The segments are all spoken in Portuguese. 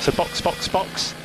So box, box, box.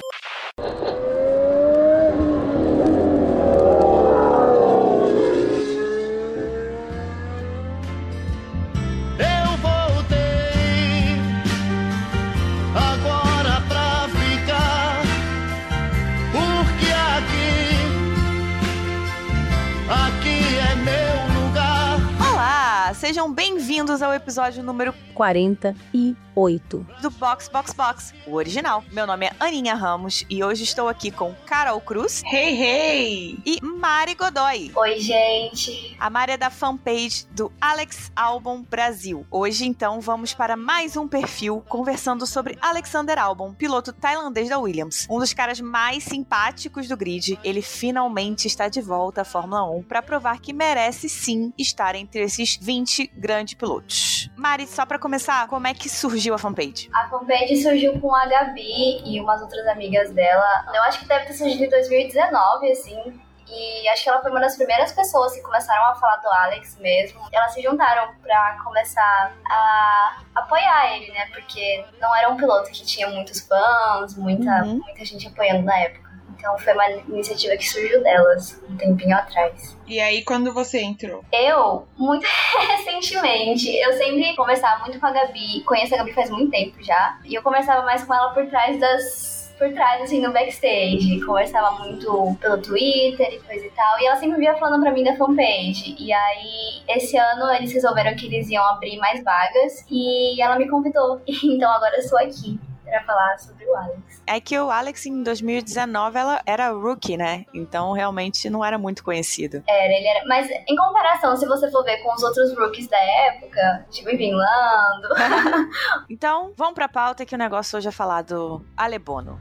Episódio número 48. do Box Box Box, o original. Meu nome é Aninha Ramos e hoje estou aqui com Carol Cruz Hey, hey! e Mari Godoy. Oi, gente. A Mari é da fanpage do Alex Albon Brasil. Hoje, então, vamos para mais um perfil conversando sobre Alexander Albon, piloto tailandês da Williams. Um dos caras mais simpáticos do grid. Ele finalmente está de volta à Fórmula 1 para provar que merece sim estar entre esses 20 grandes pilotos. Mari, só para começar, como é que surgiu a fanpage? A fanpage surgiu com a Gabi e umas outras amigas dela. Eu acho que deve ter surgido em 2019, assim. E acho que ela foi uma das primeiras pessoas que começaram a falar do Alex mesmo. Elas se juntaram pra começar a apoiar ele, né? Porque não era um piloto que tinha muitos fãs, muita, Uhum. muita gente apoiando na época. Então foi uma iniciativa que surgiu delas um tempinho atrás. E aí, quando você entrou? Eu, muito recentemente, eu sempre conversava muito com a Gabi, conheço a Gabi faz muito tempo já, e eu conversava mais com ela por trás das. Por trás, assim, no backstage. Conversava muito pelo Twitter e coisa e tal. E ela sempre via falando pra mim da fanpage. E aí, esse ano, eles resolveram que eles iam abrir mais vagas. E ela me convidou. Então agora eu estou aqui pra falar sobre o Alex. É que o Alex, em 2019, ela era rookie, né? Então, realmente, não era muito conhecido. Era, ele era. Mas em comparação, se você for ver com os outros rookies da época, tipo Vinlando, Então, vamos pra pauta que o negócio hoje é falar do Alebono.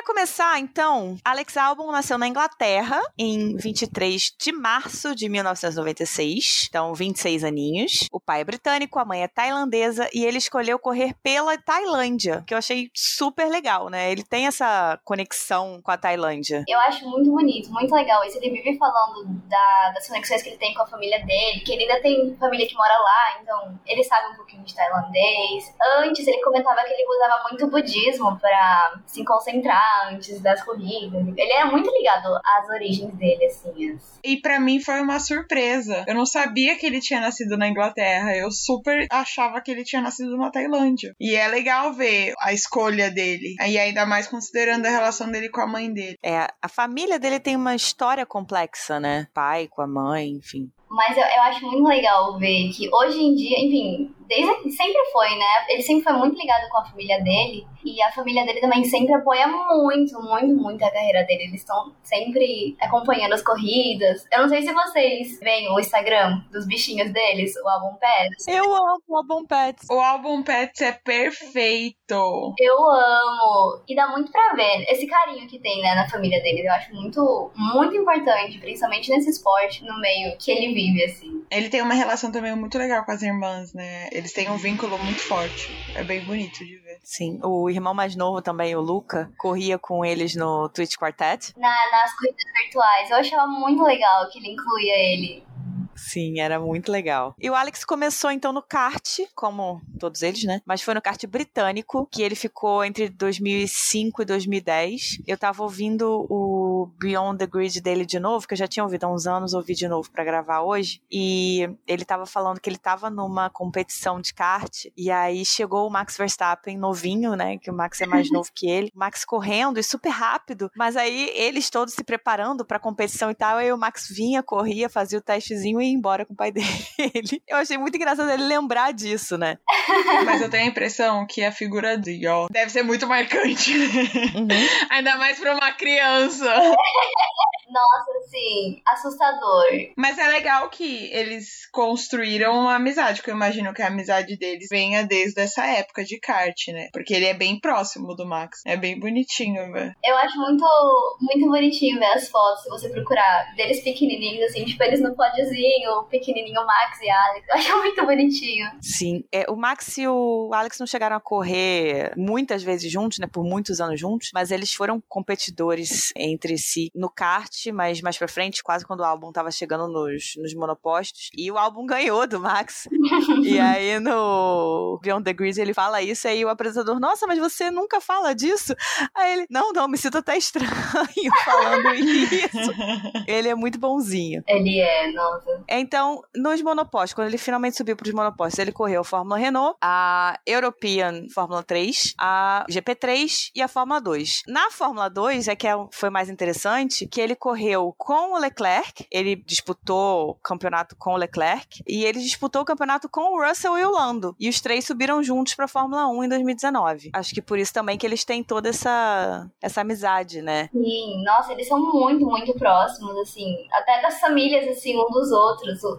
Pra começar, então, Alex Albon nasceu na Inglaterra em 23 de março de 1996, então 26 aninhos. O pai é britânico, a mãe é tailandesa e ele escolheu correr pela Tailândia, que eu achei super legal, né? Ele tem essa conexão com a Tailândia. Eu acho muito bonito, muito legal isso. Ele vive falando da- das conexões que ele tem com a família dele, que ele ainda tem família que mora lá, então ele sabe um pouquinho de tailandês. Antes ele comentava que ele usava muito budismo pra se concentrar antes das corridas. Ele era muito ligado às origens dele, assim. as- E pra mim foi uma surpresa. Eu não sabia que ele tinha nascido na Inglaterra. Eu super achava que ele tinha nascido na Tailândia. E é legal ver a escolha dele. E ainda mais considerando a relação dele com a mãe dele. É, a família dele tem uma história complexa, né? Pai com a mãe, enfim. Mas eu, eu acho muito legal ver que hoje em dia, enfim, desde sempre foi, né? Ele sempre foi muito ligado com a família dele. E a família dele também sempre apoia muito, muito, muito a carreira dele. Eles estão sempre acompanhando as corridas. Eu não sei se vocês veem o Instagram dos bichinhos deles, o álbum Pets. Eu amo o Albon Pets. O álbum Pets é perfeito. Eu amo. E dá muito pra ver esse carinho que tem, né, na família dele. Eu acho muito, muito importante, principalmente nesse esporte, no meio que ele vive, assim. Ele tem uma relação também muito legal com as irmãs, né? Eles têm um vínculo muito forte. É bem bonito de ver. Sim, o irmão mais novo também, o Luca, corria com eles no Twitch Quartet. Na- nas corridas virtuais. Eu achava muito legal que ele incluía ele. Sim, era muito legal. E o Alex começou então no kart, como todos eles, né? Mas foi no kart britânico, que ele ficou entre 2005 e 2010. Eu tava ouvindo o Beyond the Grid dele de novo, que eu já tinha ouvido há uns anos, ouvi de novo pra gravar hoje. E ele tava falando que ele tava numa competição de kart, e aí chegou o Max Verstappen novinho, né? Que o Max é mais novo que ele. O Max correndo e super rápido, mas aí eles todos se preparando pra competição e tal, aí o Max vinha, corria, fazia o testezinho e ia embora com o pai dele. Eu achei muito engraçado ele lembrar disso, né? Mas eu tenho a impressão que a figura do Yol deve ser muito marcante. Uhum. Ainda mais pra uma criança. Nossa, assim, assustador. Mas é legal que eles construíram uma amizade, porque eu imagino que a amizade deles venha desde essa época de kart, né? Porque ele é bem próximo do Max. É bem bonitinho, velho. Eu acho muito, muito bonitinho ver as fotos, se você procurar deles pequenininhos, assim, tipo, eles no pódiozinho, bonitinho, o pequenininho Max e Alex. Eu acho muito bonitinho. Sim, é, o Max e o Alex não chegaram a correr muitas vezes juntos, né, por muitos anos juntos, mas eles foram competidores entre si no kart, mas mais pra frente, quase quando o álbum tava chegando nos, nos monopostos, e o álbum ganhou do Max. e aí no Beyond the Grid ele fala isso, aí o apresentador, nossa, mas você nunca fala disso? Aí ele, não, não, me sinto até estranho falando isso. ele é muito bonzinho. Ele é, nossa. Então, nos monopostos, quando ele finalmente subiu para os monopostos, ele correu a Fórmula Renault, a European Fórmula 3, a GP3 e a Fórmula 2. Na Fórmula 2 é que é- foi mais interessante, que ele correu com o Leclerc, ele disputou o campeonato com o Leclerc, e ele disputou o campeonato com o Russell e o Lando. E os três subiram juntos para a Fórmula 1 em 2019. Acho que por isso também que eles têm toda essa, essa amizade, né? Sim, nossa, eles são muito, muito próximos, assim, até das famílias, assim, um dos outros.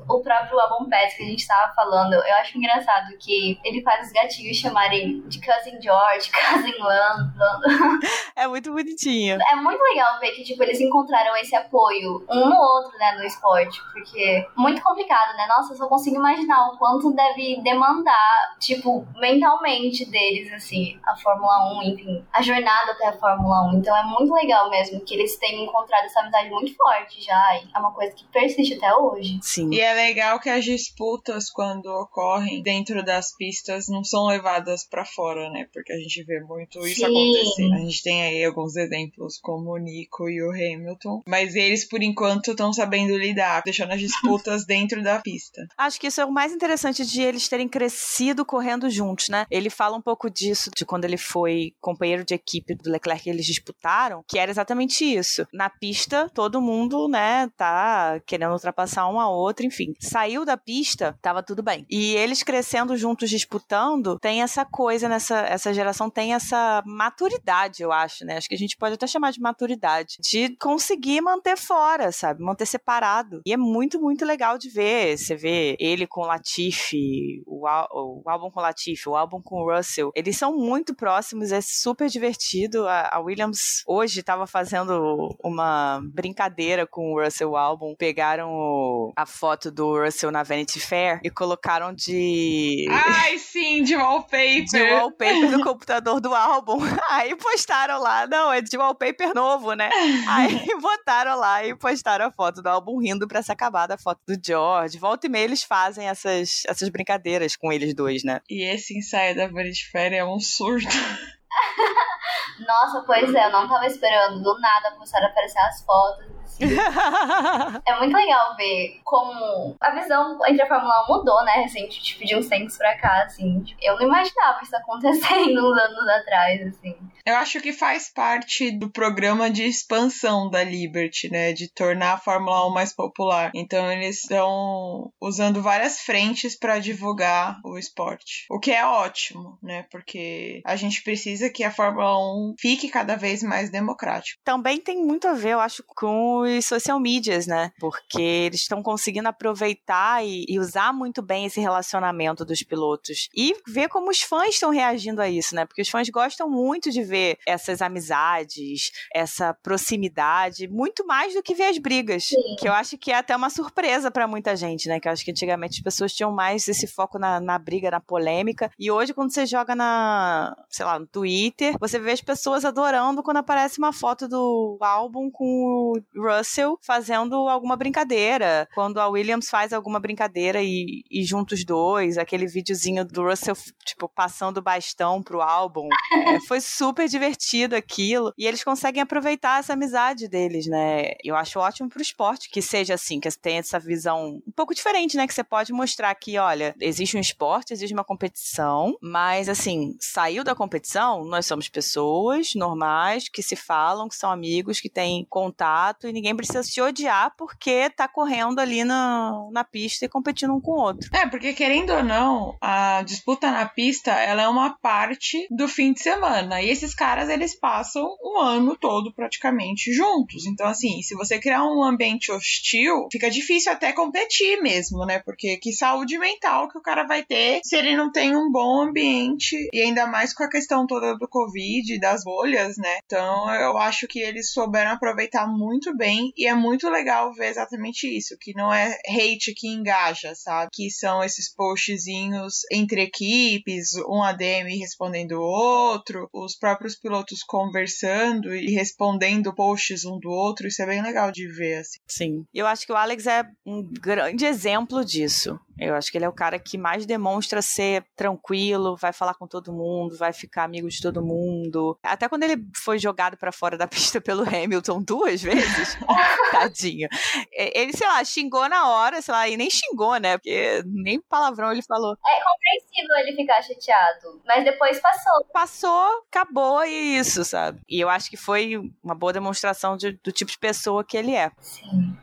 O, o próprio Albon Pets que a gente tava falando, eu acho engraçado que ele faz os gatinhos chamarem de Cousin George, Cousin Lando. Lando. É muito bonitinho. É muito legal ver que, tipo, eles encontraram esse apoio um no outro, né, no esporte, porque muito complicado, né? Nossa, eu só consigo imaginar o quanto deve demandar, tipo, mentalmente deles, assim, a Fórmula 1, enfim, a jornada até a Fórmula 1. Então é muito legal mesmo que eles tenham encontrado essa amizade muito forte já, e é uma coisa que persiste até hoje. Sim. E é legal que as disputas, quando ocorrem dentro das pistas, não são levadas pra fora, né? Porque a gente vê muito isso Sim. acontecer. A gente tem aí alguns exemplos, como o Nico e o Hamilton. Mas eles, por enquanto, estão sabendo lidar, deixando as disputas dentro da pista. Acho que isso é o mais interessante de eles terem crescido correndo juntos, né? Ele fala um pouco disso, de quando ele foi companheiro de equipe do Leclerc, eles disputaram, que era exatamente isso. Na pista, todo mundo, né, tá querendo ultrapassar um ao outro, enfim. Saiu da pista, tava tudo bem. E eles crescendo juntos, disputando, tem essa coisa nessa essa geração, tem essa maturidade, eu acho, né? Acho que a gente pode até chamar de maturidade, de conseguir manter fora, sabe? Manter separado. E é muito, muito legal de ver. Você vê ele com o Latifi, o, ál- o álbum com o Latifi, o álbum com o Russell. Eles são muito próximos, é super divertido. A, a Williams hoje estava fazendo uma brincadeira com o Russell álbum. Pegaram o- a foto do Russell na Vanity Fair e colocaram de Ai, sim, de wallpaper. de wallpaper do computador do álbum. Aí postaram lá, não, é de wallpaper novo, né? Aí botaram lá e postaram a foto do álbum rindo pra se acabar da foto do George. Volta e meia eles fazem essas, essas brincadeiras com eles dois, né? E esse ensaio da Vanity Fair é um surto. Nossa, pois é, eu não tava esperando. Do nada começaram a aparecer as fotos. É muito legal ver como a visão entre a Fórmula 1 mudou, né, recente, tipo, de uns tempos pra cá, assim. Eu não imaginava isso acontecendo uns anos atrás, assim. Eu acho que faz parte do programa de expansão da Liberty, né? De tornar a Fórmula 1 mais popular. Então eles estão usando várias frentes para divulgar o esporte. O que é ótimo, né? Porque a gente precisa que a Fórmula 1 fique cada vez mais democrática. Também tem muito a ver, eu acho, com os social medias, né? Porque eles estão conseguindo aproveitar e, e usar muito bem esse relacionamento dos pilotos. E ver como os fãs estão reagindo a isso, né? Porque os fãs gostam muito de ver essas amizades, essa proximidade, muito mais do que ver as brigas. Sim. Que eu acho que é até uma surpresa pra muita gente, né? Que eu acho que antigamente as pessoas tinham mais esse foco na, na briga, na polêmica. E hoje, quando você joga na, sei lá, no Twitter, você vê as pessoas adorando quando aparece uma foto do álbum com o Russell fazendo alguma brincadeira. Quando a Williams faz alguma brincadeira e, e junta os dois, aquele videozinho do Russell, tipo, passando o bastão pro álbum. É, foi super divertido aquilo. E eles conseguem aproveitar essa amizade deles, né? Eu acho ótimo pro esporte que seja assim, que tenha essa visão um pouco diferente, né? Que você pode mostrar que, olha, existe um esporte, existe uma competição, mas assim, saiu da competição, nós somos pessoas normais que se falam, que são amigos, que têm contato e ninguém precisa se odiar porque tá correndo ali na, na pista e competindo um com o outro. É, porque querendo ou não, a disputa na pista, ela é uma parte do fim de semana. E esses caras, eles passam o ano todo praticamente juntos. Então, assim, se você criar um ambiente hostil, fica difícil até competir mesmo, né? Porque que saúde mental que o cara vai ter se ele não tem um bom ambiente. E ainda mais com a questão toda do Covid, das bolhas, né? Então, eu acho que eles souberam aproveitar muito bem E é muito legal ver exatamente isso, que não é hate que engaja, sabe? Que são esses postzinhos entre equipes, um ADM respondendo o outro, os próprios pilotos conversando e respondendo posts um do outro. Isso é bem legal de ver, assim. Sim. Eu acho que o Alex é um grande exemplo disso. Eu acho que ele é o cara que mais demonstra ser tranquilo, vai falar com todo mundo, vai ficar amigo de todo mundo. Até quando ele foi jogado para fora da pista pelo Hamilton duas vezes, tadinho. Ele, sei lá, xingou na hora, sei lá, e nem xingou, né? Porque nem palavrão ele falou. É compreensível ele ficar chateado, mas depois passou. Passou, acabou e isso, sabe? E eu acho que foi uma boa demonstração de, do tipo de pessoa que ele é. Sim.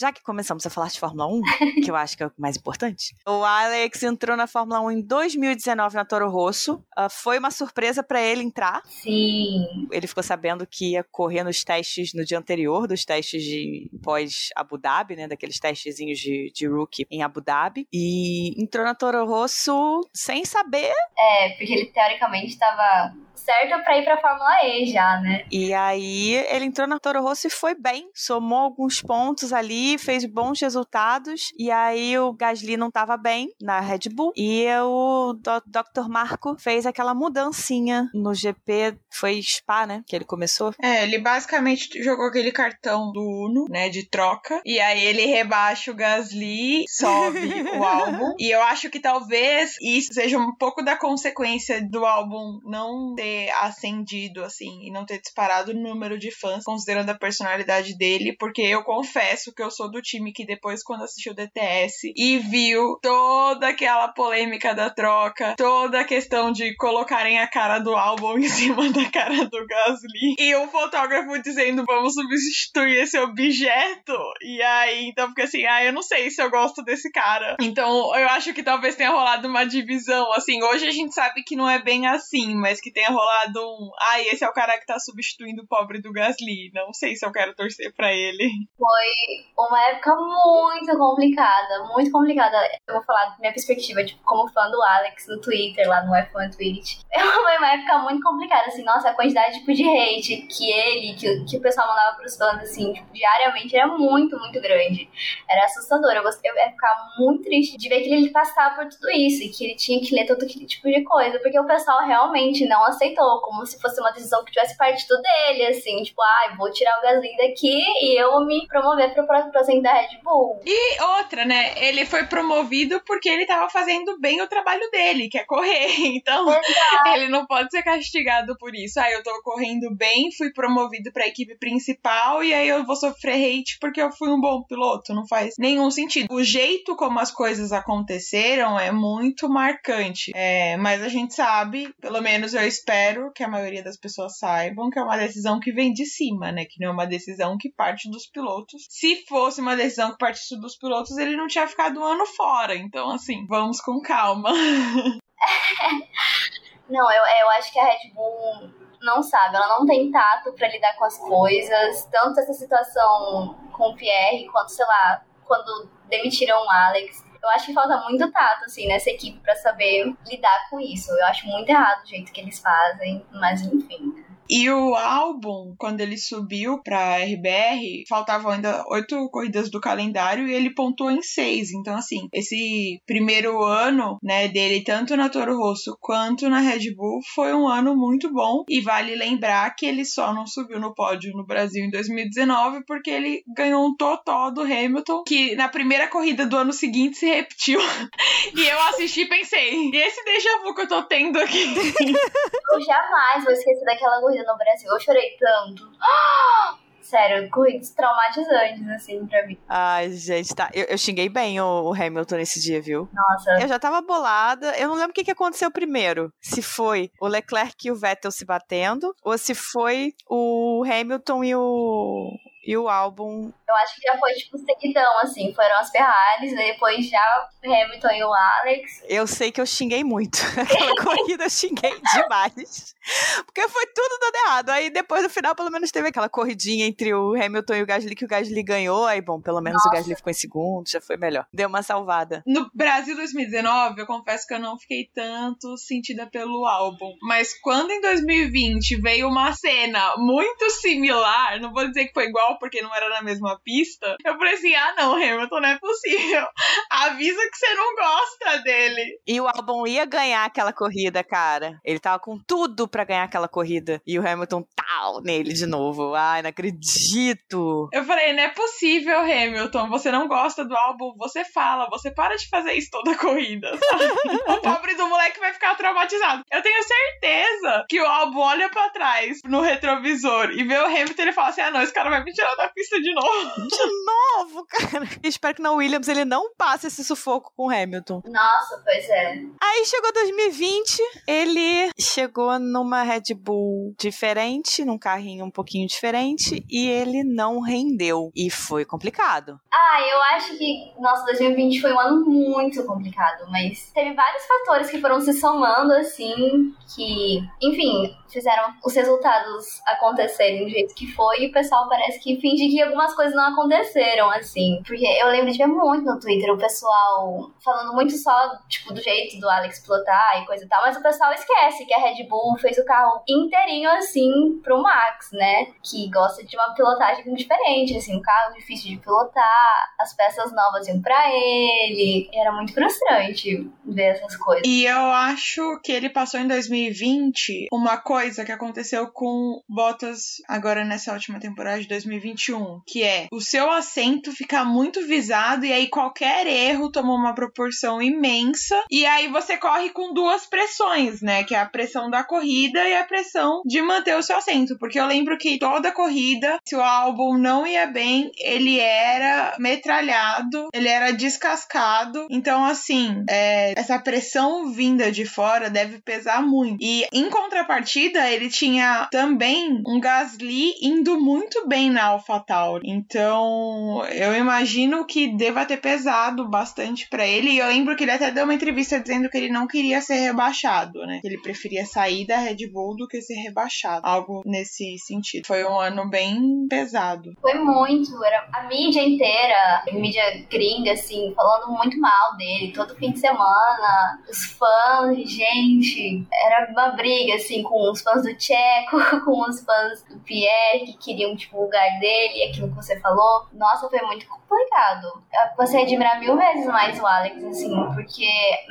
Já que começamos a falar de Fórmula 1, que eu acho que é o mais importante, o Alex entrou na Fórmula 1 em 2019 na Toro Rosso. Uh, foi uma surpresa para ele entrar. Sim. Ele ficou sabendo que ia correr nos testes no dia anterior, dos testes de pós-Abu Dhabi, né? Daqueles testezinhos de, de rookie em Abu Dhabi. E entrou na Toro Rosso sem saber. É, porque ele teoricamente estava certo para ir para Fórmula E já, né? E aí ele entrou na Toro Rosso e foi bem, somou alguns pontos ali, fez bons resultados. E aí o Gasly não estava bem na Red Bull e o Dr. Marco fez aquela mudancinha no GP, foi Spa, né, que ele começou. É, ele basicamente jogou aquele cartão do Uno, né, de troca, e aí ele rebaixa o Gasly, sobe o álbum. E eu acho que talvez isso seja um pouco da consequência do álbum não ter ter acendido, assim, e não ter disparado o número de fãs, considerando a personalidade dele, porque eu confesso que eu sou do time que depois, quando assistiu o DTS e viu toda aquela polêmica da troca, toda a questão de colocarem a cara do álbum em cima da cara do Gasly, e o fotógrafo dizendo, vamos substituir esse objeto, e aí, então fica assim, ah, eu não sei se eu gosto desse cara. Então, eu acho que talvez tenha rolado uma divisão, assim, hoje a gente sabe que não é bem assim, mas que tenha rolado rolado um. Ai, esse é o cara que tá substituindo o pobre do Gasly. Não sei se eu quero torcer para ele. Foi uma época muito complicada, muito complicada. Eu vou falar da minha perspectiva, tipo, como fã do Alex no Twitter, lá no F1 Tweet. Foi uma época muito complicada, assim, nossa, a quantidade tipo, de hate que ele, que, que o pessoal mandava pros fãs, assim, tipo, diariamente era muito, muito grande. Era assustador. Eu, gostei, eu ia ficar muito triste de ver que ele passava por tudo isso e que ele tinha que ler todo aquele tipo de coisa, porque o pessoal realmente não aceitou como se fosse uma decisão que tivesse partido dele, assim, tipo, ah, vou tirar o Gasly daqui e eu me promover pro próximo da Red Bull. E outra, né, ele foi promovido porque ele tava fazendo bem o trabalho dele, que é correr, então Exato. ele não pode ser castigado por isso. Ah, eu tô correndo bem, fui promovido pra equipe principal e aí eu vou sofrer hate porque eu fui um bom piloto, não faz nenhum sentido. O jeito como as coisas aconteceram é muito marcante, é, mas a gente sabe, pelo menos eu espero espero que a maioria das pessoas saibam que é uma decisão que vem de cima, né? Que não é uma decisão que parte dos pilotos. Se fosse uma decisão que partisse dos pilotos, ele não tinha ficado um ano fora. Então, assim, vamos com calma. não, eu, eu acho que a Red Bull não sabe, ela não tem tato para lidar com as coisas. Tanto essa situação com o Pierre, quanto, sei lá, quando demitiram o Alex eu acho que falta muito tato, assim, nessa equipe para saber lidar com isso. Eu acho muito errado o jeito que eles fazem, mas enfim. E o álbum, quando ele subiu pra RBR, faltavam ainda oito corridas do calendário e ele pontuou em seis. Então, assim, esse primeiro ano, né, dele, tanto na Toro Rosso quanto na Red Bull, foi um ano muito bom. E vale lembrar que ele só não subiu no pódio no Brasil em 2019 porque ele ganhou um totó do Hamilton, que na primeira corrida do ano seguinte se repetiu. e eu assisti e pensei, e esse déjà vu que eu tô tendo aqui? eu jamais vou esquecer daquela corrida no Brasil. Eu chorei tanto. Sério, corridas traumatizantes, assim, pra mim. Ai, gente, tá. Eu, eu xinguei bem o, o, Hamilton nesse dia, viu? Nossa. Eu já tava bolada. Eu não lembro o que, que aconteceu primeiro. Se foi o Leclerc e o Vettel se batendo, ou se foi o Hamilton e o, e o álbum Eu acho que já foi, tipo, seguidão, assim. Foram as Ferraris, depois já Hamilton e o Alex. Eu sei que eu xinguei muito. Aquela corrida eu xinguei demais. Porque foi tudo dando errado. Aí depois, no final, pelo menos teve aquela corridinha entre o Hamilton e o Gasly, que o Gasly ganhou. Aí, bom, pelo menos Nossa. o Gasly ficou em segundo, já foi melhor. Deu uma salvada. No Brasil 2019, eu confesso que eu não fiquei tanto sentida pelo álbum. Mas quando em 2020 veio uma cena muito similar, não vou dizer que foi igual porque não era na mesma pista, eu falei assim: ah, não, Hamilton, não é possível. Avisa que você não gosta dele. E o Albon ia ganhar aquela corrida, cara. Ele tava com tudo pra ganhar aquela corrida. E o Hamilton tal nele de novo. Ai, não acredito. Eu falei: não é possível, Hamilton. Você não gosta do álbum, você fala, você para de fazer isso toda a corrida. o pobre do moleque vai ficar traumatizado. Eu tenho certeza que o álbum olha pra trás no retrovisor e vê o Hamilton e ele fala assim: ah, não, esse cara vai me tirar da pista de novo. De novo, cara. Espero que na Williams ele não passe esse sufoco com o Hamilton. Nossa, pois é. Aí chegou 2020, ele chegou numa Red Bull diferente, num carrinho um pouquinho diferente, e ele não rendeu. E foi complicado. Ah, eu acho que, nossa, 2020 foi um ano muito complicado, mas teve vários fatores que foram se somando, assim, que, enfim, fizeram os resultados acontecerem do jeito que foi, e o pessoal parece que finge que algumas coisas não aconteceram, assim. Porque eu lembro de ver muito no Twitter o pessoal falando muito só, tipo, do jeito do Alex pilotar e coisa e tal, mas o pessoal esquece que a Red Bull fez o carro inteirinho, assim, pro Max, né? Que gosta de uma pilotagem diferente, assim, um carro difícil de pilotar, as peças novas iam pra ele. Era muito frustrante ver essas coisas. E eu acho que ele passou em 2020 uma coisa que aconteceu com Bottas agora nessa última temporada de 2021, que é o seu assento ficar muito visado e aí qualquer erro toma uma proporção imensa e aí você corre com duas pressões, né, que é a pressão da corrida e a pressão de manter o seu assento, porque eu lembro que toda corrida, se o álbum não ia bem, ele era metralhado, ele era descascado, então assim, é, essa pressão vinda de fora deve pesar muito. E em contrapartida, ele tinha também um Gasly indo muito bem na AlphaTauri. Então, eu imagino que deva ter pesado bastante pra ele. E eu lembro que ele até deu uma entrevista dizendo que ele não queria ser rebaixado, né? Que ele preferia sair da Red Bull do que ser rebaixado. Algo nesse sentido. Foi um ano bem pesado. Foi muito, era a mídia inteira, mídia gringa, assim, falando muito mal dele, todo fim de semana, os fãs, gente, era uma briga, assim, com os fãs do Tcheco, com os fãs do Pierre, que queriam, tipo, o lugar dele, aquilo que você falou. Nossa, foi muito complicado. Você admirar mil vezes mais o Alex, assim, porque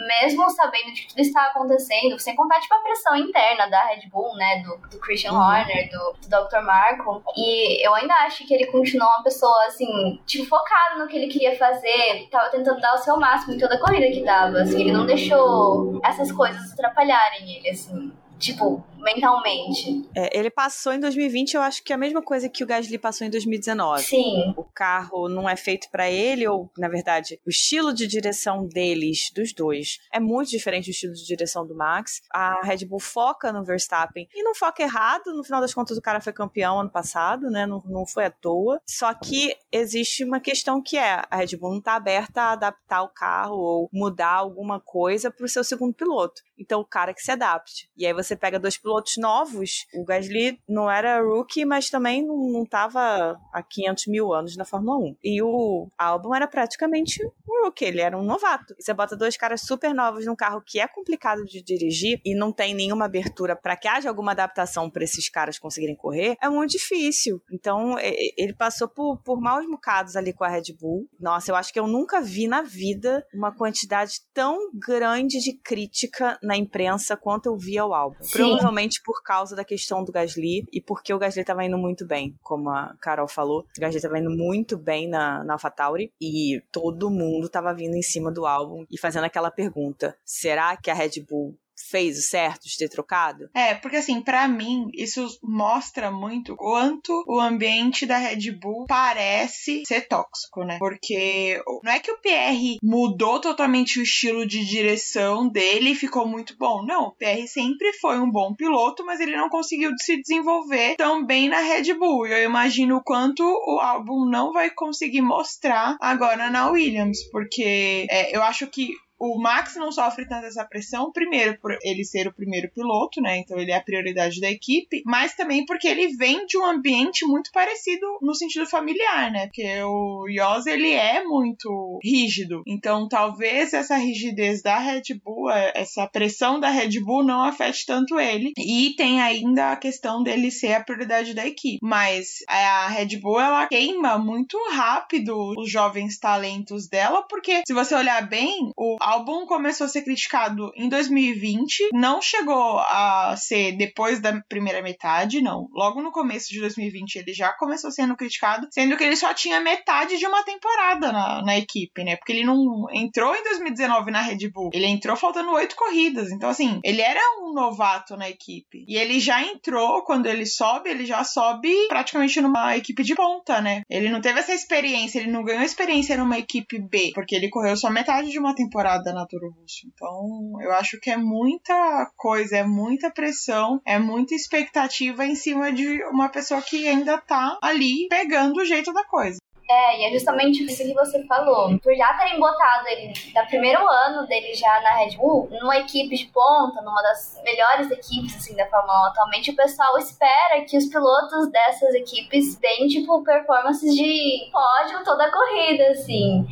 mesmo sabendo de tudo estava acontecendo, sem contar, tipo, a pressão interna da Red Bull, né, do, do Christian Uhum. Horner, do, do Dr. Marco, e eu ainda acho que ele continuou uma pessoa, assim, tipo, focado no que ele queria fazer, tava tentando dar o seu máximo em toda a corrida que dava, assim, ele não deixou essas coisas atrapalharem ele, assim, tipo, mentalmente. É, ele passou em 2020, eu acho que é a mesma coisa que o Gasly passou em 2019. Sim, O carro não é feito pra ele, ou, na verdade, o estilo de direção deles, dos dois, é muito diferente do estilo de direção do Max. A Red Bull foca no Verstappen e não foca errado. No final das contas, o cara foi campeão ano passado, né? Não, não foi à toa. Só que existe uma questão que é: a Red Bull não tá aberta a adaptar o carro ou mudar alguma coisa pro seu segundo piloto. Então, o cara que se adapte. E aí você pega dois pilotos novos. O Gasly não era rookie, mas também não, não tava há 500 mil anos na Fórmula 1. E o Albon era praticamente um rookie, ele era um novato. E você bota dois caras super novos num carro que é complicado de dirigir e não tem nenhuma abertura para que haja alguma adaptação para esses caras conseguirem correr, é muito difícil. Então, ele passou por, por maus bocados ali com a Red Bull. Nossa, eu acho que eu nunca vi na vida uma quantidade tão grande de crítica na imprensa quanto eu vi ao álbum. Sim. Provavelmente por causa da questão do Gasly e porque o Gasly tava indo muito bem, como a Carol falou. O Gasly tava indo muito bem na, na AlphaTauri e todo mundo tava vindo em cima do álbum e fazendo aquela pergunta: será que a Red Bull fez o certo de ter trocado? É, porque assim, pra mim, isso mostra muito quanto o ambiente da Red Bull parece ser tóxico, né? Porque não é que o PR mudou totalmente o estilo de direção dele e ficou muito bom. Não, o PR sempre foi um bom piloto, mas ele não conseguiu se desenvolver tão bem na Red Bull. E eu imagino o quanto o álbum não vai conseguir mostrar agora na Williams, porque é, eu acho que o Max não sofre tanta essa pressão, primeiro por ele ser o primeiro piloto, né? Então ele é a prioridade da equipe, mas também porque ele vem de um ambiente muito parecido no sentido familiar, né? Porque o Yoz ele é muito rígido. Então talvez essa rigidez da Red Bull, é, essa pressão da Red Bull não afete tanto ele. E tem ainda a questão dele ser a prioridade da equipe. Mas a Red Bull ela queima muito rápido os jovens talentos dela, porque se você olhar bem, o álbum começou a ser criticado em 2020, não chegou a ser depois da primeira metade, não. Logo no começo de 2020 ele já começou sendo criticado, sendo que ele só tinha metade de uma temporada na, na equipe, né? Porque ele não entrou em 2019 na Red Bull, ele entrou faltando oito corridas. Então, assim, ele era um novato na equipe. E ele já entrou, quando ele sobe, ele já sobe praticamente numa equipe de ponta, né? Ele não teve essa experiência, ele não ganhou experiência numa equipe B, porque ele correu só metade de uma temporada da Naturo Russo. Então, eu acho que é muita coisa, é muita pressão, é muita expectativa em cima de uma pessoa que ainda tá ali pegando o jeito da coisa. É, e é justamente isso que você falou. Por já terem botado ele, no primeiro ano dele já na Red Bull, numa equipe de ponta, numa das melhores equipes, assim, da Fórmula 1 atualmente, o pessoal espera que os pilotos dessas equipes deem, tipo, performances de pódio toda a corrida, assim.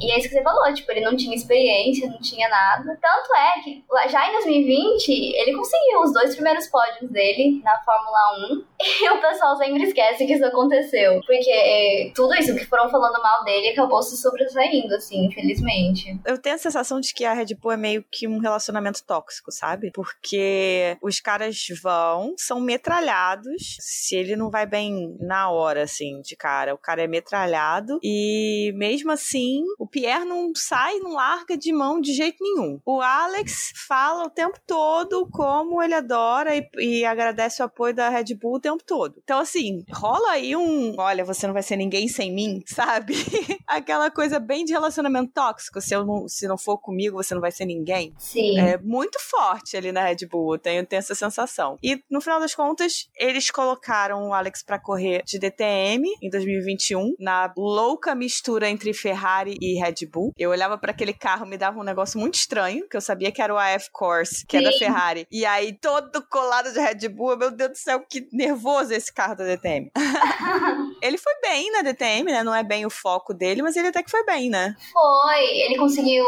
E é isso que você falou, tipo, ele não tinha experiência, não tinha nada. Tanto é que já em 2020 ele conseguiu os dois primeiros pódios dele na Fórmula 1 e o pessoal sempre esquece que isso aconteceu. Porque é, tudo isso que foram falando mal dele acabou se sobressaindo, assim, infelizmente. Eu tenho a sensação de que a Red Bull é meio que um relacionamento tóxico, sabe? Porque os caras vão, são metralhados. Se ele não vai bem na hora, assim, de cara, o cara é metralhado. E mesmo assim, o Pierre não sai, não larga de mão de jeito nenhum. O Alex fala o tempo todo como ele adora e, e agradece o apoio da Red Bull o tempo todo. Então, assim, rola aí um: olha, você não vai ser ninguém sem mim, sabe? Aquela coisa bem de relacionamento tóxico. Se, eu não, se não for comigo, você não vai ser ninguém. Sim. É muito forte ali na Red Bull. Eu tenho, tenho essa sensação. E no final das contas, eles colocaram o Alex para correr de DTM em 2021, na louca mistura entre Ferrari e Red Bull. Eu olhava para aquele carro, me dava um negócio muito estranho, que eu sabia que era o AF Course, que Sim. é da Ferrari. E aí, todo colado de Red Bull, meu Deus do céu, que nervoso esse carro da DTM. ele foi bem na DTM, né? Não é bem o foco dele, mas ele até que foi bem, né? Foi. Ele conseguiu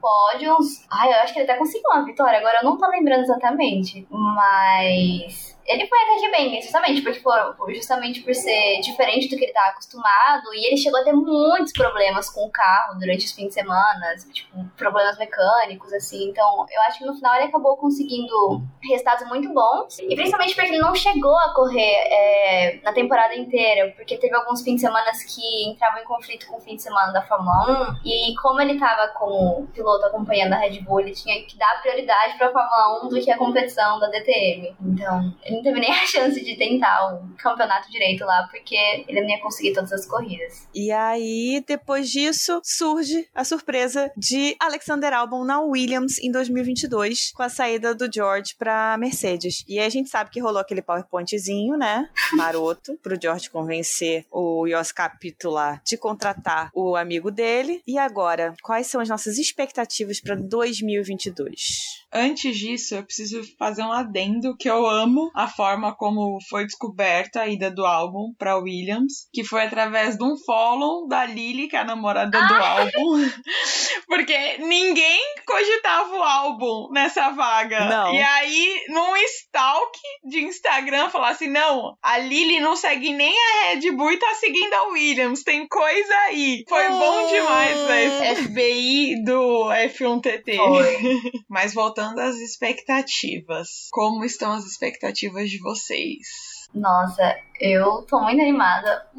pódios. Ai, eu acho que ele até conseguiu uma vitória. Agora eu não tô lembrando exatamente. Mas ele foi até que bem, justamente foram, justamente por ser diferente do que ele estava acostumado, e ele chegou a ter muitos problemas com o carro durante os fins de semana, tipo, problemas mecânicos, assim. Então, eu acho que no final ele acabou conseguindo resultados muito bons, e principalmente porque ele não chegou a correr é, na temporada inteira, porque teve alguns fins de semana que entravam em conflito com o fim de semana da Fórmula 1, e como ele estava como piloto acompanhando a Red Bull, ele tinha que dar prioridade para a Fórmula 1 do que a competição da DTM. Então, ele não teve nem a chance de tentar o campeonato direito lá, porque ele não ia conseguir todas as corridas. E aí, depois disso, surge a surpresa de Alexander Albon na Williams em 2022, com a saída do George pra Mercedes. E aí a gente sabe que rolou aquele PowerPointzinho, né? Maroto, pro George convencer o Jos Capitula de contratar o amigo dele. E agora, quais são as nossas expectativas para 2022? Antes disso, eu preciso fazer um adendo que eu amo a forma como foi descoberta a ida do álbum para Williams, que foi através de um follow da Lily, que é a namorada do ah! álbum. Porque ninguém cogitava o álbum nessa vaga. Não. E aí, num stalk de Instagram, falar assim: não, a Lily não segue nem a Red Bull e tá seguindo a Williams. Tem coisa aí. Foi oh. bom demais, velho. FBI do F1TT. Mas voltando às expectativas. Como estão as expectativas de vocês? Nossa, eu tô muito animada.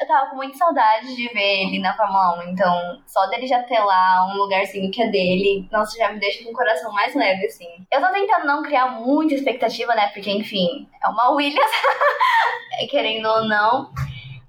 eu tava com muita saudade de ver ele na Fórmula 1, então só dele já ter lá um lugarzinho que é dele, nossa, já me deixa com o coração mais leve, assim. Eu tô tentando não criar muita expectativa, né? Porque, enfim, é uma Williams, querendo ou não.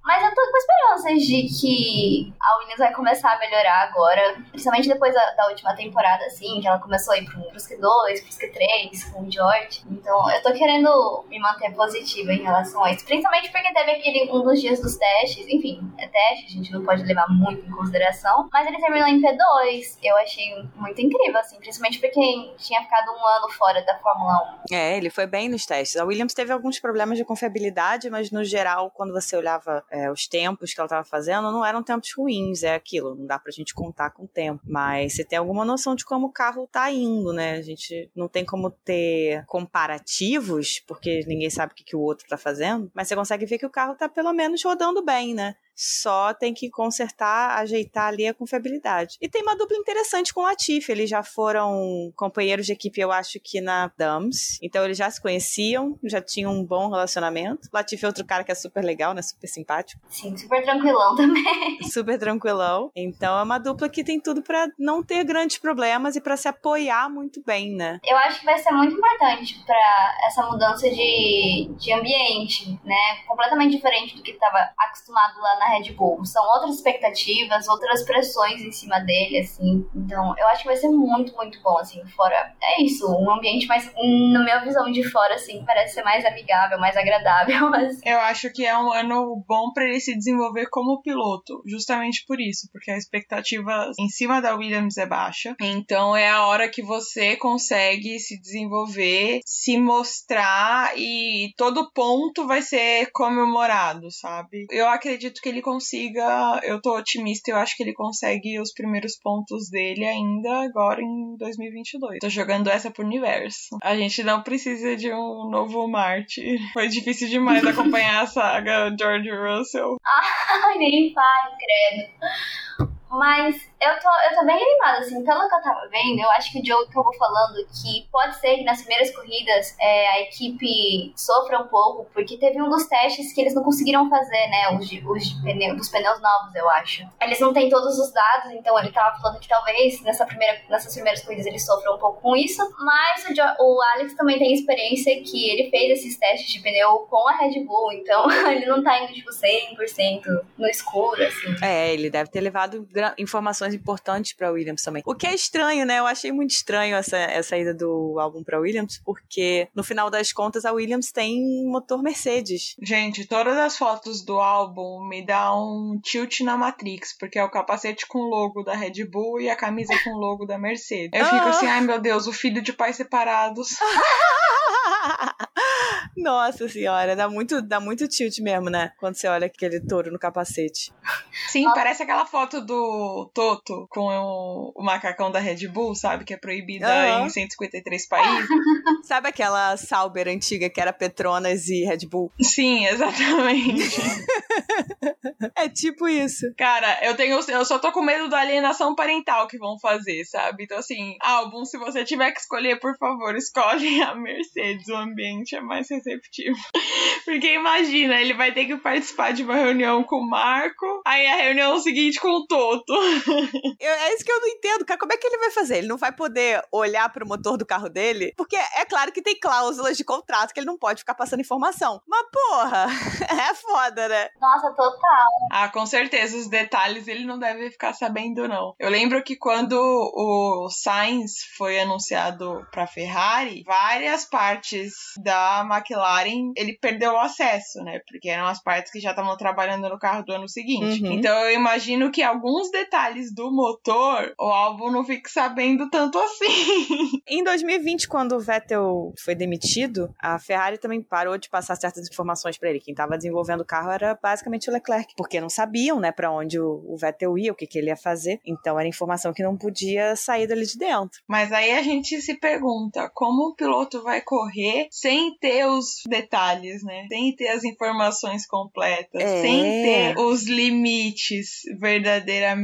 Mas eu tô com esperanças de que a Williams vai começar a melhorar agora, principalmente depois da, da última temporada, assim, que ela começou a ir pro, pros Q2, pros Q3, com o George. Então eu tô querendo me manter positiva em relação a isso, principalmente porque teve aquele um dos dias dos testes, enfim, é teste, a gente não pode levar muito em consideração, mas ele terminou em P2. Eu achei muito incrível, assim, principalmente porque tinha ficado um ano fora da Fórmula 1. É, ele foi bem nos testes. A Williams teve alguns problemas de confiabilidade, mas no geral, quando você olhava é, os tempos que ela estava fazendo não eram tempos ruins, é aquilo, não dá pra gente contar com o tempo. Mas você tem alguma noção de como o carro tá indo, né? A gente não tem como ter comparativos, porque ninguém sabe o que, que o outro tá fazendo, mas você consegue ver que o carro tá pelo menos rodando bem, né? Só tem que consertar, ajeitar ali a confiabilidade. E tem uma dupla interessante com o Latifi, eles já foram companheiros de equipe, eu acho que na Dams, então eles já se conheciam, já tinham um bom relacionamento. O Latifi é outro cara que é super legal, né, super simpático. Sim, super tranquilão também. Super tranquilão. Então é uma dupla que tem tudo para não ter grandes problemas e para se apoiar muito bem, né? Eu acho que vai ser muito importante para essa mudança de, de ambiente, né? Completamente diferente do que estava acostumado lá na na Red Bull. São outras expectativas, outras pressões em cima dele, assim. Então, eu acho que vai ser muito, muito bom, assim, fora. É isso, um ambiente mais, na minha visão de fora, assim, parece ser mais amigável, mais agradável. Mas... Eu acho que é um ano bom para ele se desenvolver como piloto, justamente por isso, porque a expectativa em cima da Williams é baixa. Então, é a hora que você consegue se desenvolver, se mostrar e todo ponto vai ser comemorado, sabe? Eu acredito que ele consiga. Eu tô otimista, eu acho que ele consegue os primeiros pontos dele ainda agora em 2022. Tô jogando essa pro universo. A gente não precisa de um novo Marte. Foi difícil demais acompanhar a saga George Russell. Ai, nem faz, credo. Mas eu tô, eu tô bem animada, assim, pelo que eu tava vendo, eu acho que o jogo que eu vou falando, que pode ser que nas primeiras corridas é, a equipe sofra um pouco, porque teve um dos testes que eles não conseguiram fazer, né, os, os pneu, dos pneus novos, eu acho. Eles não têm todos os dados, então ele tava falando que talvez nessa primeira, nessas primeiras corridas ele sofra um pouco com isso, mas o, jo, o Alex também tem experiência que ele fez esses testes de pneu com a Red Bull, então ele não tá indo, tipo, 100% no escuro, assim. É, ele deve ter levado informações importantes para Williams também. O que é estranho, né? Eu achei muito estranho essa, essa ida do álbum para Williams, porque no final das contas a Williams tem motor Mercedes. Gente, todas as fotos do álbum me dá um tilt na Matrix, porque é o capacete com o logo da Red Bull e a camisa com o logo da Mercedes. Eu fico assim, ai meu Deus, o filho de pais separados. Nossa senhora, dá muito, dá muito tilt mesmo, né? Quando você olha aquele touro no capacete. Sim, parece aquela foto do Toto com o, o macacão da Red Bull, sabe? Que é proibida uhum. em 153 países. sabe aquela Sauber antiga que era Petronas e Red Bull? Sim, exatamente. é tipo isso. Cara, eu tenho. Eu só tô com medo da alienação parental que vão fazer, sabe? Então, assim, álbum, se você tiver que escolher, por favor, escolhe a Mercedes. O ambiente é mais receptivo. Porque imagina, ele vai ter que participar de uma reunião com o Marco, aí a reunião seguinte com o Toto. Eu, é isso que eu não entendo, cara. Como é que ele vai fazer? Ele não vai poder olhar pro motor do carro dele? Porque é claro que tem cláusulas de contrato que ele não pode ficar passando informação. Mas, porra, é foda, né? Nossa, total. Ah, com certeza. Os detalhes ele não deve ficar sabendo, não. Eu lembro que quando o Sainz foi anunciado pra Ferrari, várias partes da McLaren ele perdeu o acesso, né? Porque eram as partes que já estavam trabalhando no carro do ano seguinte. Uhum. Então eu imagino que alguns detalhes do motor o álbum não fique sabendo tanto assim. em 2020, quando o Vettel foi demitido, a Ferrari também parou de passar certas informações para ele. Quem estava desenvolvendo o carro era basicamente o Leclerc, porque não sabiam, né, para onde o Vettel ia, o que, que ele ia fazer. Então era informação que não podia sair dali de dentro. Mas aí a gente se pergunta como o piloto vai correr sem ter os os detalhes, né? Sem ter as informações completas, É. sem ter os limites verdadeiramente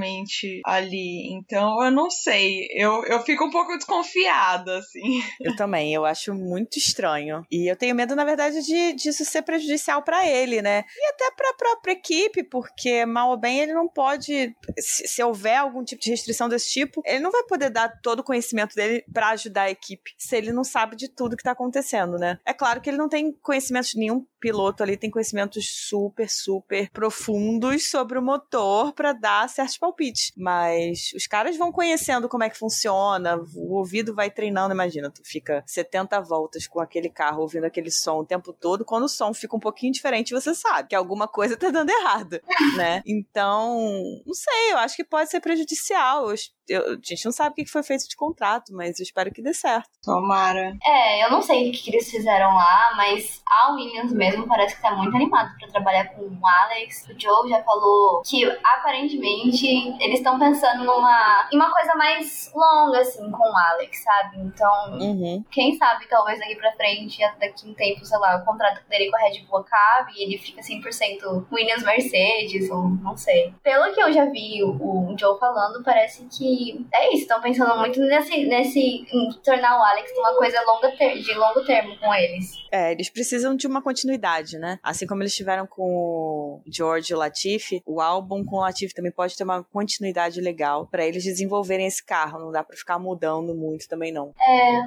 ali. Então, eu não sei. Eu, eu fico um pouco desconfiada, assim. Eu também, eu acho muito estranho. E eu tenho medo, na verdade, de disso ser prejudicial pra ele, né? E até pra própria equipe, porque mal ou bem ele não pode. Se, se houver algum tipo de restrição desse tipo, ele não vai poder dar todo o conhecimento dele pra ajudar a equipe, se ele não sabe de tudo que tá acontecendo, né? É claro que ele não tem conhecimento de nenhum piloto ali, tem conhecimentos super, super profundos sobre o motor pra dar certos palpites. Mas os caras vão conhecendo como é que funciona, o ouvido vai treinando, imagina, tu fica 70 voltas com aquele carro ouvindo aquele som o tempo todo, quando o som fica um pouquinho diferente, você sabe que alguma coisa tá dando errado, né? Então, não sei, eu acho que pode ser prejudicial. Eu, eu- a gente não sabe o que foi feito de contrato, mas eu espero que dê certo. Tomara. É, eu não sei o que, eles fizeram lá, mas a Williams mesmo parece que tá muito animado pra trabalhar com o Alex. O Joe já falou que aparentemente eles estão pensando numa em uma coisa mais longa, assim, com o Alex, sabe? Então, Uhum. quem sabe talvez daqui pra frente, daqui um tempo, sei lá, o contrato dele com a Red Bull acabe e ele fica 100% Williams Mercedes, ou não sei. Pelo que eu já vi o, o Joe falando, parece que é isso, estão pensando muito nesse, nesse tornar o Alex uma coisa longa de longo termo com eles. É, eles precisam de uma continuidade, né? Assim como eles tiveram com o George e o Latifi, o álbum com o Latifi também pode ter uma continuidade legal pra eles desenvolverem esse carro. Não dá pra ficar mudando muito também, não.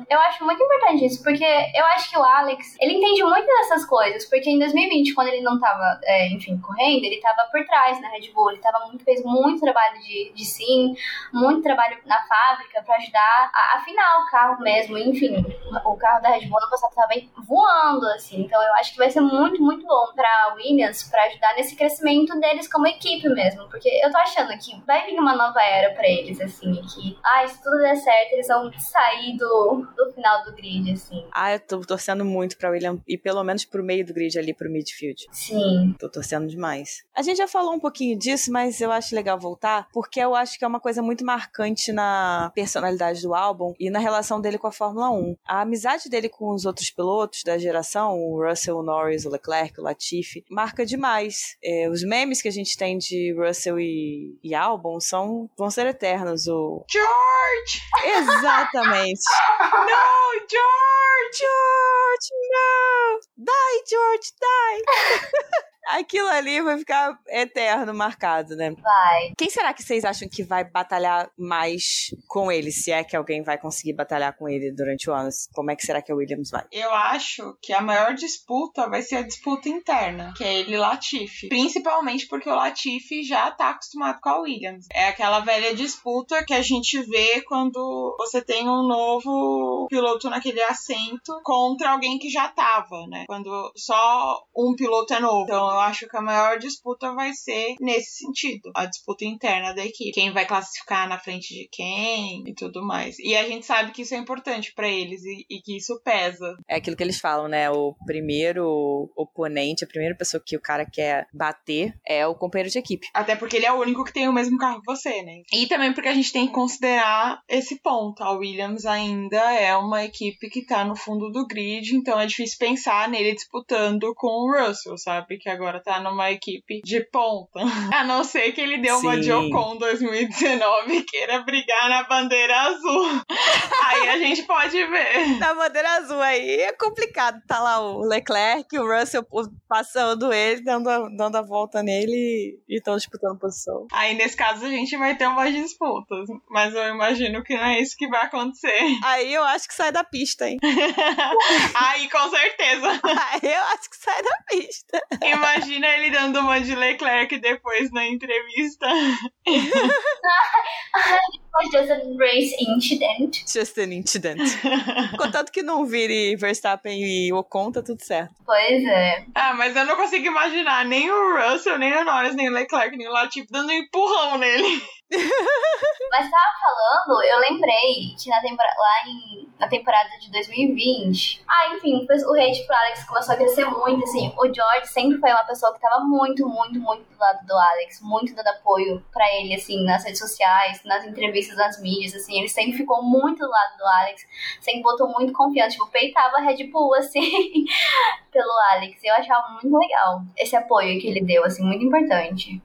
Eu acho muito importante isso, porque eu acho que o Alex, ele entende muito dessas coisas, porque em 2020, quando ele não tava, é, enfim, correndo, ele tava por trás na Red Bull, ele tava muito, fez muito trabalho de, de sim, muito trabalho na fábrica pra ajudar a afinar o carro mesmo, enfim, o carro da Red Bull no passado tava bem voando, assim, então eu acho que vai ser muito, muito bom pra Williams, pra ajudar nesse crescimento deles como equipe mesmo, porque eu tô achando que vai vir uma nova era pra eles, assim, e que, ah, se tudo der certo, eles vão sair do, do final do grid, assim. Ah, eu tô torcendo muito pra William ir pelo menos pro meio do grid ali, pro midfield. Sim. Tô torcendo demais. A gente já falou um pouquinho disso, mas eu acho legal voltar, porque eu acho que é uma coisa muito marcante na personalidade do álbum e na relação dele com a Fórmula 1. A amizade dele com os outros pilotos da geração, o Russell, o Norris, o Leclerc, o Latifi, marca demais. É, os memes que a gente tem de Russell e, e álbum são, vão ser eternos. O... George! Exatamente. Não, George! George, não! Die, George, die! Aquilo ali vai ficar eterno, marcado, né? Vai. Quem será que vocês acham que vai batalhar mais com ele? Se é que alguém vai conseguir batalhar com ele durante o ano? Como é que será que a Williams vai? Eu acho que a maior disputa vai ser a disputa interna, que é ele e Latifi. Principalmente porque o Latifi já tá acostumado com a Williams. É aquela velha disputa que a gente vê quando você tem um novo piloto naquele assento contra alguém que já tava, né? Quando só um piloto é novo. Então eu acho que a maior disputa vai ser nesse sentido. A disputa interna da equipe. Quem vai classificar na frente de quem e tudo mais. E a gente sabe que isso é importante pra eles e, e que isso pesa. É aquilo que eles falam, né? O primeiro oponente, a primeira pessoa que o cara quer bater é o companheiro de equipe. Até porque ele é o único que tem o mesmo carro que você, né? E também porque a gente tem que considerar esse ponto. A Williams ainda é uma equipe que tá no fundo do grid, então é difícil pensar nele disputando com o Russell, sabe? Que agora tá numa equipe de ponta. A não ser que ele deu uma Sim. de Ocon 2019 e queira brigar na bandeira azul. Aí a gente pode ver. Na bandeira azul aí é complicado. Tá lá o Leclerc, o Russell passando ele, dando a, dando a volta nele e estão disputando posição. Aí nesse caso a gente vai ter umas disputas. Mas eu imagino que não é isso que vai acontecer. Aí eu acho que sai da pista, hein? Aí com certeza. Aí eu acho que sai da pista. Imagina ele dando uma de Leclerc depois na entrevista. Just a race incident. Just an incident. Contanto que não vire Verstappen e Ocon, tá tudo certo. Pois é. ah, mas eu não consigo imaginar nem o Russell, nem o Norris, nem o Leclerc, nem o Latifi dando um empurrão nele. Mas tava falando, eu lembrei que na temporada lá em na temporada de 2020. Ah, enfim, o hate pro Alex começou a crescer muito, assim. O George sempre foi uma pessoa que tava muito, muito, muito do lado do Alex, muito dando apoio para ele, assim, nas redes sociais, nas entrevistas, nas mídias, assim. Ele sempre ficou muito do lado do Alex, sempre botou muito confiança, tipo, peitava a Red Bull, assim, pelo Alex. Eu achava muito legal esse apoio que ele deu, assim, muito importante.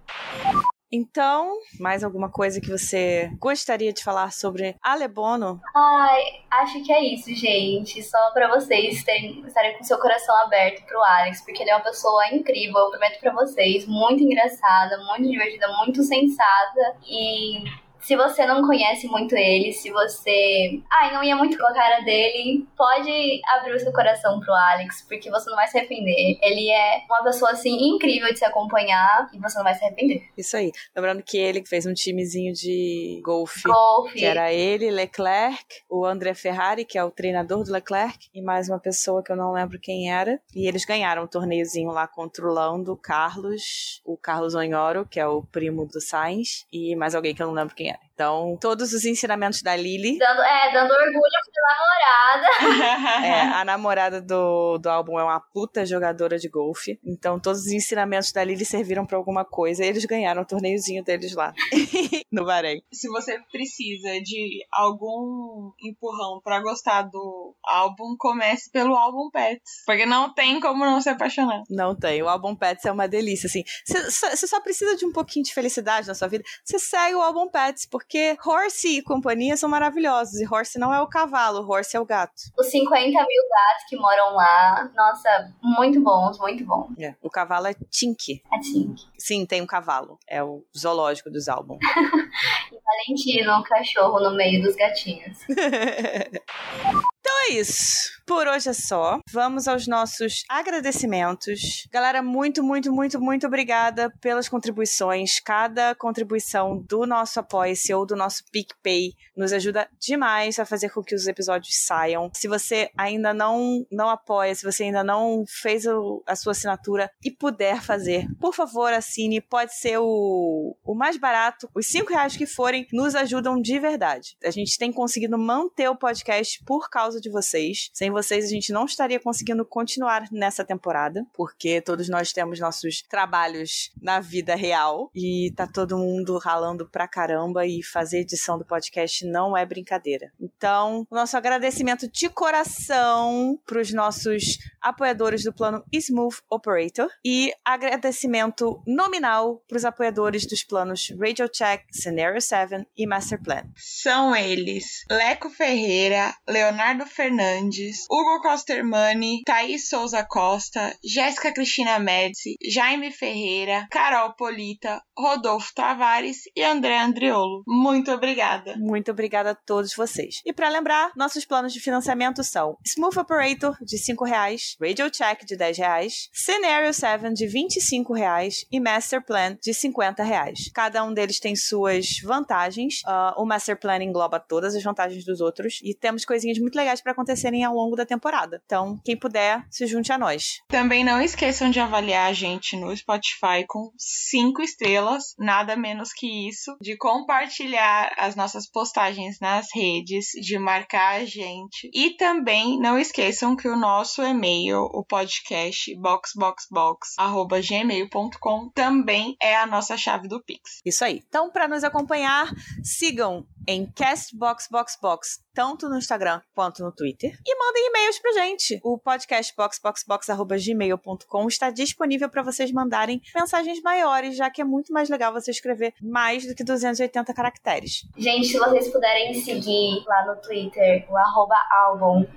Então, mais alguma coisa que você gostaria de falar sobre Alebono? Ai, acho que é isso, gente. Só para vocês terem, estarem com seu coração aberto pro Alex, porque ele é uma pessoa incrível, eu prometo para vocês, muito engraçada, muito divertida, muito sensata e se você não conhece muito ele, se você. Ai, não ia muito com a cara dele, pode abrir o seu coração pro Alex, porque você não vai se arrepender. Ele é uma pessoa, assim, incrível de se acompanhar e você não vai se arrepender. Isso aí. Lembrando que ele fez um timezinho de golfe. Golfe. Que era ele, Leclerc, o André Ferrari, que é o treinador do Leclerc, e mais uma pessoa que eu não lembro quem era. E eles ganharam um torneiozinho lá controlando o Carlos, o Carlos Onhoro, que é o primo do Sainz, e mais alguém que eu não lembro quem era. today. Então, todos os ensinamentos da Lily. Dando, é, dando orgulho pra namorada. é, a namorada do, do álbum é uma puta jogadora de golfe. Então, todos os ensinamentos da Lily serviram pra alguma coisa. E eles ganharam o torneiozinho deles lá, no Bahrein. Se você precisa de algum empurrão pra gostar do álbum, comece pelo álbum Pets. Porque não tem como não se apaixonar. Não tem. O álbum Pets é uma delícia, assim. Você só precisa de um pouquinho de felicidade na sua vida. Você segue o álbum Pets, porque porque Horse e companhia são maravilhosos. E Horse não é o cavalo, Horse é o gato. Os 50 mil gatos que moram lá, nossa, muito bons, muito bom. É, o cavalo é Tink. É Tink. Sim, tem um cavalo. É o zoológico dos álbuns. e Valentino, um cachorro no meio dos gatinhos. Então é isso. Por hoje é só. Vamos aos nossos agradecimentos. Galera, muito, muito, muito, muito obrigada pelas contribuições. Cada contribuição do nosso Apoia-se ou do nosso PicPay nos ajuda demais a fazer com que os episódios saiam. Se você ainda não, não apoia, se você ainda não fez a sua assinatura e puder fazer, por favor, assine. Pode ser o, o mais barato. Os cinco reais que forem nos ajudam de verdade. A gente tem conseguido manter o podcast por causa de vocês. Sem vocês, a gente não estaria conseguindo continuar nessa temporada, porque todos nós temos nossos trabalhos na vida real e tá todo mundo ralando pra caramba e fazer edição do podcast não é brincadeira. Então, nosso agradecimento de coração para os nossos apoiadores do plano Smooth Operator e agradecimento nominal para os apoiadores dos planos Radio Check, Scenario 7 e Master Plan. São eles Leco Ferreira, Leonardo Fernandes, Hugo Costermani, Thaís Souza Costa, Jéssica Cristina Médici, Jaime Ferreira, Carol Polita, Rodolfo Tavares e André Andriolo. Muito obrigada. Muito obrigada a todos vocês. E para lembrar, nossos planos de financiamento são Smooth Operator de R$ reais, Radio Check de R$ reais, Scenario 7 de R$ reais e Master Plan de R$ reais. Cada um deles tem suas vantagens. Uh, o Master Plan engloba todas as vantagens dos outros e temos coisinhas muito legais para acontecerem ao longo da temporada. Então, quem puder, se junte a nós. Também não esqueçam de avaliar a gente no Spotify com cinco estrelas, nada menos que isso, de compartilhar as nossas postagens nas redes, de marcar a gente. E também não esqueçam que o nosso e-mail, o podcast boxboxbox@gmail.com também é a nossa chave do Pix. Isso aí. Então, para nos acompanhar, sigam em castboxboxbox, tanto no Instagram quanto no Twitter. E mandem e-mails pra gente. O podcast boxboxbox.gmail.com está disponível para vocês mandarem mensagens maiores, já que é muito mais legal você escrever mais do que 280 caracteres. Gente, se vocês puderem seguir lá no Twitter, o arroba álbumbr,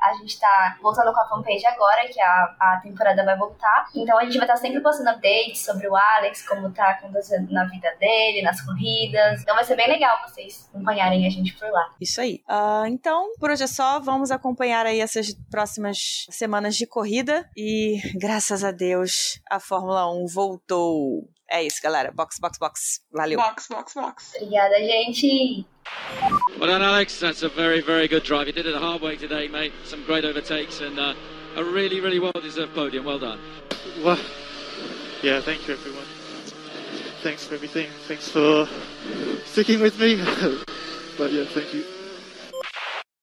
a gente tá voltando com a fanpage agora, que a, a temporada vai voltar. Então a gente vai estar tá sempre postando updates sobre o Alex, como tá acontecendo na vida dele, nas corridas. Então vai ser bem legal vocês vocês acompanharem a gente por lá. Isso aí. Uh, então, por hoje é só. Vamos acompanhar aí essas próximas semanas de corrida. E graças a Deus, a Fórmula 1 voltou. É isso, galera. Box, box, box. Valeu. Box, box, box. Obrigada, gente. Well done, Alex. That's a very, very good drive. You did it the hard way today, mate. Some great overtakes and uh, a really, really well-deserved podium. Well done. Well, yeah, thank you, everyone. Thanks for everything. Thanks for sticking with me. but yeah, thank you.